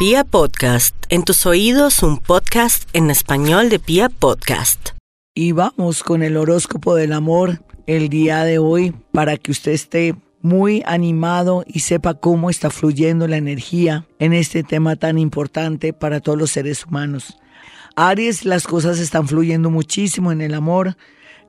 Pia Podcast, en tus oídos un podcast en español de Pia Podcast. Y vamos con el horóscopo del amor el día de hoy para que usted esté muy animado y sepa cómo está fluyendo la energía en este tema tan importante para todos los seres humanos. Aries, las cosas están fluyendo muchísimo en el amor,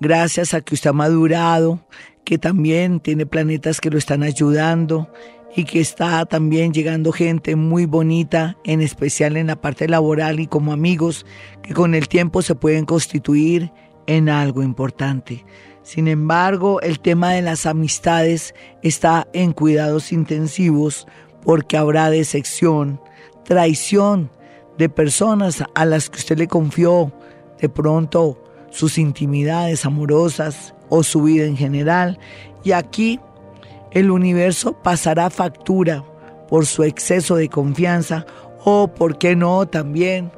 gracias a que usted ha madurado, que también tiene planetas que lo están ayudando y que está también llegando gente muy bonita, en especial en la parte laboral y como amigos, que con el tiempo se pueden constituir en algo importante. Sin embargo, el tema de las amistades está en cuidados intensivos porque habrá decepción, traición de personas a las que usted le confió de pronto sus intimidades amorosas o su vida en general. Y aquí el universo pasará factura por su exceso de confianza o, por qué no, también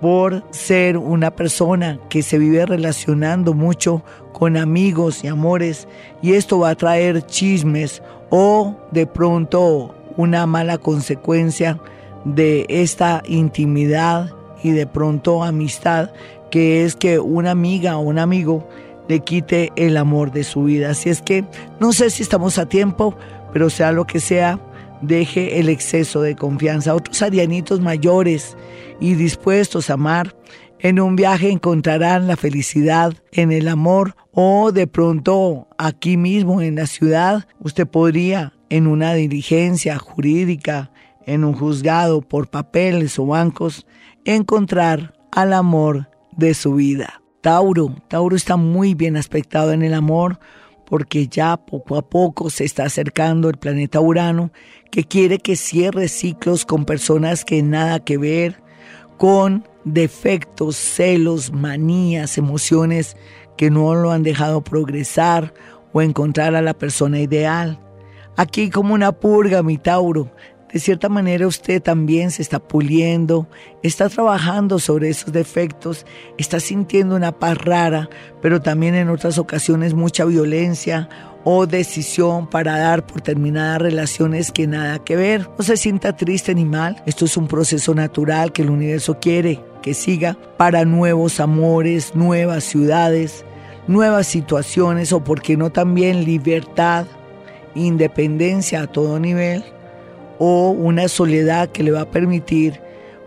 por ser una persona que se vive relacionando mucho con amigos y amores y esto va a traer chismes o de pronto una mala consecuencia de esta intimidad y de pronto amistad que es que una amiga o un amigo le quite el amor de su vida. Así es que no sé si estamos a tiempo, pero sea lo que sea, deje el exceso de confianza. Otros arianitos mayores y dispuestos a amar, en un viaje encontrarán la felicidad en el amor o de pronto aquí mismo en la ciudad usted podría en una diligencia jurídica, en un juzgado por papeles o bancos, encontrar al amor de su vida. Tauro, Tauro está muy bien aspectado en el amor porque ya poco a poco se está acercando el planeta Urano que quiere que cierre ciclos con personas que nada que ver, con defectos, celos, manías, emociones que no lo han dejado progresar o encontrar a la persona ideal. Aquí como una purga, mi Tauro, de cierta manera usted también se está puliendo, está trabajando sobre esos defectos, está sintiendo una paz rara, pero también en otras ocasiones mucha violencia o decisión para dar por terminadas relaciones que nada que ver. No se sienta triste ni mal, esto es un proceso natural que el universo quiere que siga para nuevos amores, nuevas ciudades, nuevas situaciones o por qué no también libertad, independencia a todo nivel o una soledad que le va a permitir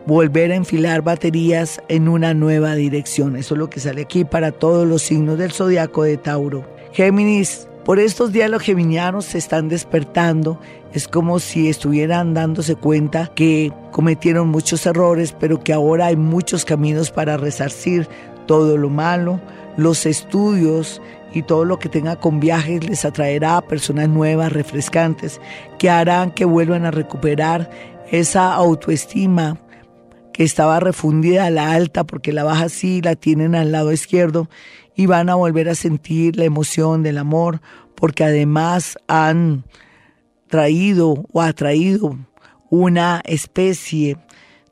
volver a enfilar baterías en una nueva dirección. Eso es lo que sale aquí para todos los signos del zodiaco de Tauro. Géminis, por estos días los geminianos se están despertando. Es como si estuvieran dándose cuenta que cometieron muchos errores, pero que ahora hay muchos caminos para resarcir todo lo malo. Los estudios y todo lo que tenga con viajes les atraerá a personas nuevas, refrescantes, que harán que vuelvan a recuperar esa autoestima que estaba refundida a la alta porque la baja sí la tienen al lado izquierdo y van a volver a sentir la emoción del amor porque además han traído o atraído una especie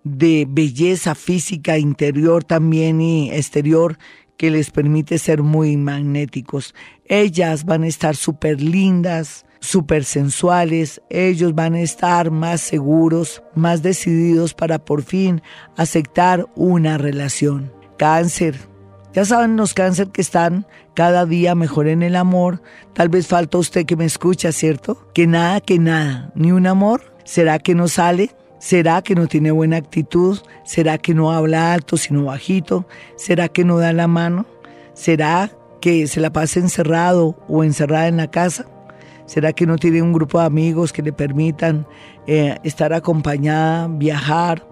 de belleza física interior también y exterior que les permite ser muy magnéticos. Ellas van a estar súper lindas, súper sensuales, ellos van a estar más seguros, más decididos para por fin aceptar una relación. Cáncer. Ya saben los cáncer que están cada día mejor en el amor. Tal vez falta usted que me escucha, ¿cierto? Que nada, que nada, ni un amor. ¿Será que no sale? ¿Será que no tiene buena actitud? ¿Será que no habla alto sino bajito? ¿Será que no da la mano? ¿Será que se la pasa encerrado o encerrada en la casa? ¿Será que no tiene un grupo de amigos que le permitan eh, estar acompañada, viajar,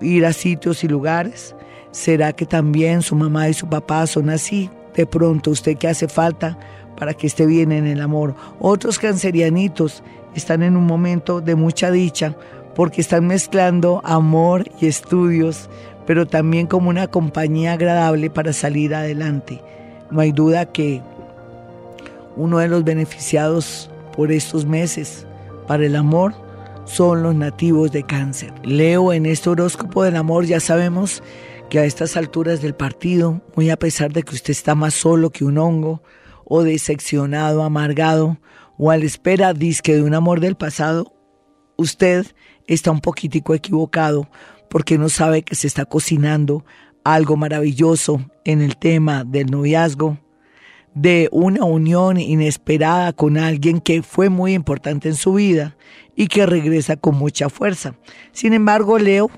ir a sitios y lugares? ¿Será que también su mamá y su papá son así? De pronto, ¿usted qué hace falta para que esté bien en el amor? Otros cancerianitos están en un momento de mucha dicha porque están mezclando amor y estudios, pero también como una compañía agradable para salir adelante. No hay duda que uno de los beneficiados por estos meses para el amor son los nativos de cáncer. Leo en este horóscopo del amor, ya sabemos que a estas alturas del partido, muy a pesar de que usted está más solo que un hongo, o decepcionado, amargado, o a la espera disque de un amor del pasado, usted está un poquitico equivocado porque no sabe que se está cocinando algo maravilloso en el tema del noviazgo, de una unión inesperada con alguien que fue muy importante en su vida y que regresa con mucha fuerza. Sin embargo, Leo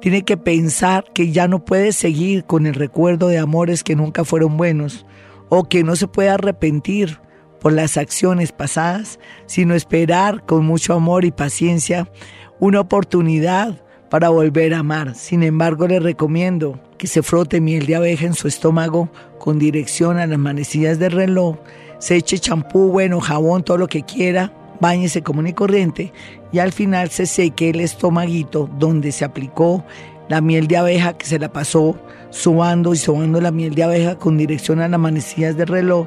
tiene que pensar que ya no puede seguir con el recuerdo de amores que nunca fueron buenos o que no se puede arrepentir por las acciones pasadas, sino esperar con mucho amor y paciencia una oportunidad para volver a amar. Sin embargo, le recomiendo que se frote miel de abeja en su estómago con dirección a las manecillas del reloj, se eche champú, bueno, jabón, todo lo que quiera, bañese común y corriente y al final se seque el estomaguito donde se aplicó la miel de abeja que se la pasó subando y sobando la miel de abeja con dirección a las manecillas del reloj,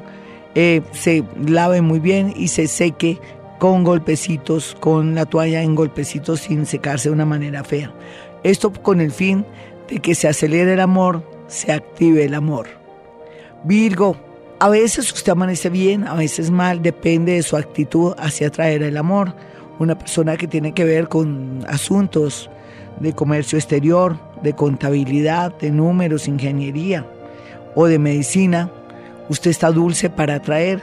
eh, se lave muy bien y se seque con golpecitos, con la toalla en golpecitos sin secarse de una manera fea. Esto con el fin de que se acelere el amor, se active el amor. Virgo, a veces usted amanece bien, a veces mal, depende de su actitud hacia atraer el amor. Una persona que tiene que ver con asuntos de comercio exterior, de contabilidad, de números, ingeniería o de medicina, usted está dulce para atraer.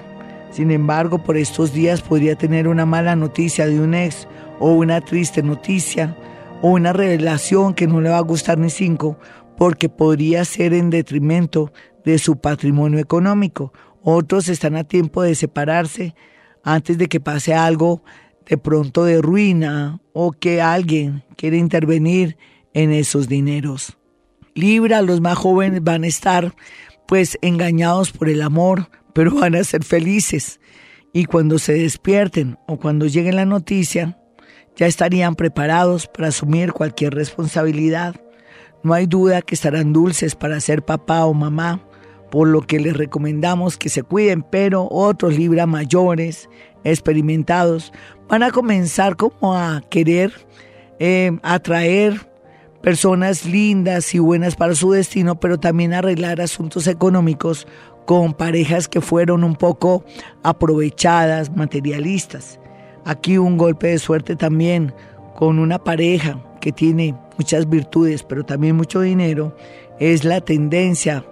Sin embargo, por estos días podría tener una mala noticia de un ex o una triste noticia o una revelación que no le va a gustar ni cinco porque podría ser en detrimento de su patrimonio económico. Otros están a tiempo de separarse antes de que pase algo de pronto de ruina o que alguien quiere intervenir en esos dineros. Libra, los más jóvenes van a estar pues engañados por el amor, pero van a ser felices. Y cuando se despierten o cuando llegue la noticia, ya estarían preparados para asumir cualquier responsabilidad. No hay duda que estarán dulces para ser papá o mamá, por lo que les recomendamos que se cuiden, pero otros Libra mayores, experimentados, van a comenzar como a querer eh, atraer personas lindas y buenas para su destino, pero también arreglar asuntos económicos con parejas que fueron un poco aprovechadas, materialistas. Aquí un golpe de suerte también con una pareja que tiene muchas virtudes, pero también mucho dinero, es la tendencia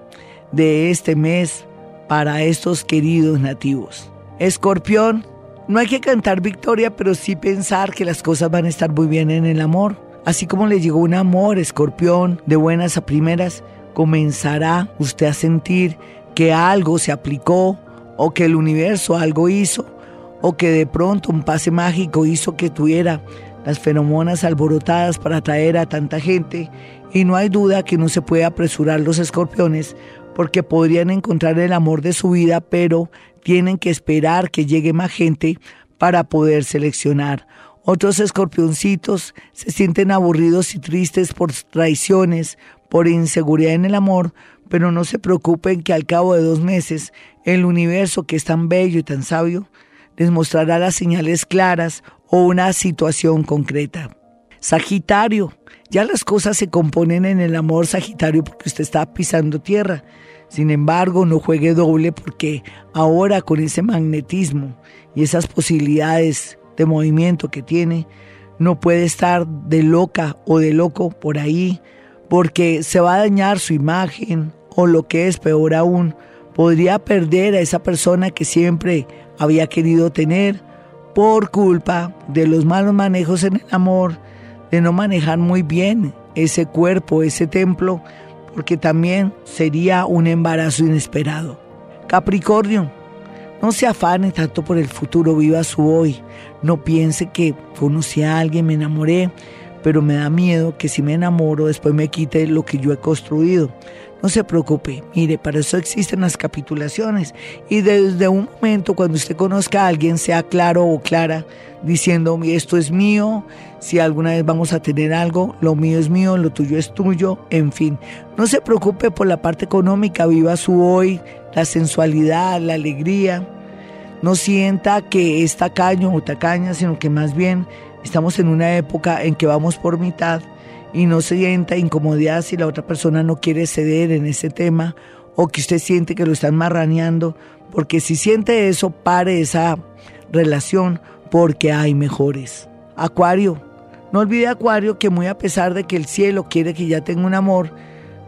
de este mes para estos queridos nativos. Escorpión, no hay que cantar victoria, pero sí pensar que las cosas van a estar muy bien en el amor. Así como le llegó un amor, escorpión, de buenas a primeras, comenzará usted a sentir que algo se aplicó o que el universo algo hizo o que de pronto un pase mágico hizo que tuviera las feromonas alborotadas para atraer a tanta gente y no hay duda que no se puede apresurar los escorpiones porque podrían encontrar el amor de su vida, pero tienen que esperar que llegue más gente para poder seleccionar. Otros escorpioncitos se sienten aburridos y tristes por traiciones, por inseguridad en el amor, pero no se preocupen que al cabo de dos meses el universo que es tan bello y tan sabio les mostrará las señales claras o una situación concreta. Sagitario, ya las cosas se componen en el amor Sagitario porque usted está pisando tierra. Sin embargo, no juegue doble porque ahora con ese magnetismo y esas posibilidades de movimiento que tiene, no puede estar de loca o de loco por ahí porque se va a dañar su imagen o lo que es peor aún, podría perder a esa persona que siempre había querido tener por culpa de los malos manejos en el amor, de no manejar muy bien ese cuerpo, ese templo, porque también sería un embarazo inesperado. Capricornio, no se afane tanto por el futuro, viva su hoy. No piense que conocí a alguien, me enamoré, pero me da miedo que si me enamoro después me quite lo que yo he construido. No se preocupe, mire, para eso existen las capitulaciones. Y desde un momento cuando usted conozca a alguien, sea claro o clara, diciendo, esto es mío, si alguna vez vamos a tener algo, lo mío es mío, lo tuyo es tuyo, en fin. No se preocupe por la parte económica, viva su hoy, la sensualidad, la alegría. No sienta que es tacaño o tacaña, sino que más bien estamos en una época en que vamos por mitad y no se sienta incomodidad si la otra persona no quiere ceder en ese tema o que usted siente que lo están marraneando, porque si siente eso, pare esa relación porque hay mejores. Acuario, No olvide Acuario que muy a pesar de que el cielo quiere que ya tenga un amor,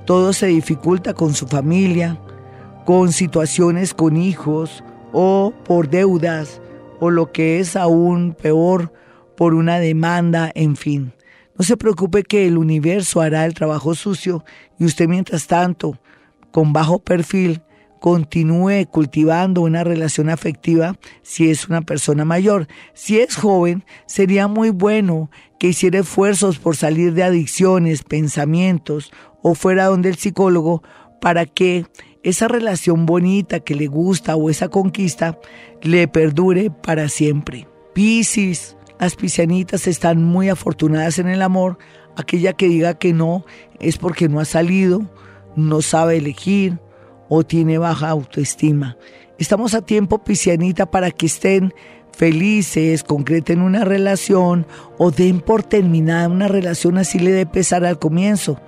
todo se dificulta con su familia, con situaciones con hijos o por deudas o lo que es aún peor, por una demanda, en fin. No se preocupe que el universo hará el trabajo sucio y usted mientras tanto, con bajo perfil, continúe cultivando una relación afectiva si es una persona mayor. Si es joven, sería muy bueno que hiciera esfuerzos por salir de adicciones, pensamientos o fuera donde el psicólogo para que esa relación bonita que le gusta o esa conquista le perdure para siempre. Piscis, las piscianitas están muy afortunadas en el amor. Aquella que diga que no es porque no ha salido, no sabe elegir o tiene baja autoestima. Estamos a tiempo, piscianita, para que estén felices, concreten una relación o den por terminada una relación así le dé pesar al comienzo.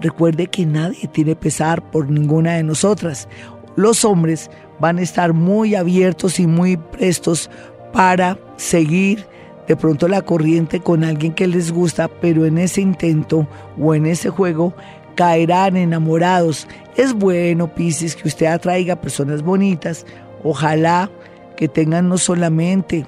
Recuerde que nadie tiene pesar por ninguna de nosotras. Los hombres van a estar muy abiertos y muy prestos para seguir de pronto la corriente con alguien que les gusta, pero en ese intento o en ese juego caerán enamorados. Es bueno, Piscis, que usted atraiga personas bonitas. Ojalá que tengan no solamente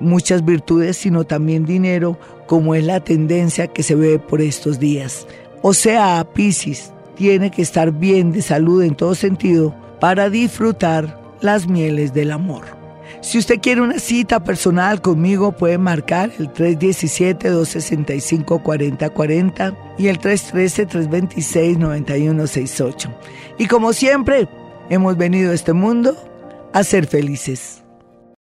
muchas virtudes, sino también dinero, como es la tendencia que se ve por estos días. O sea, Piscis tiene que estar bien de salud en todo sentido para disfrutar las mieles del amor. Si usted quiere una cita personal conmigo, puede marcar el 317-265-4040 y el 313-326-9168. Y como siempre, hemos venido a este mundo a ser felices.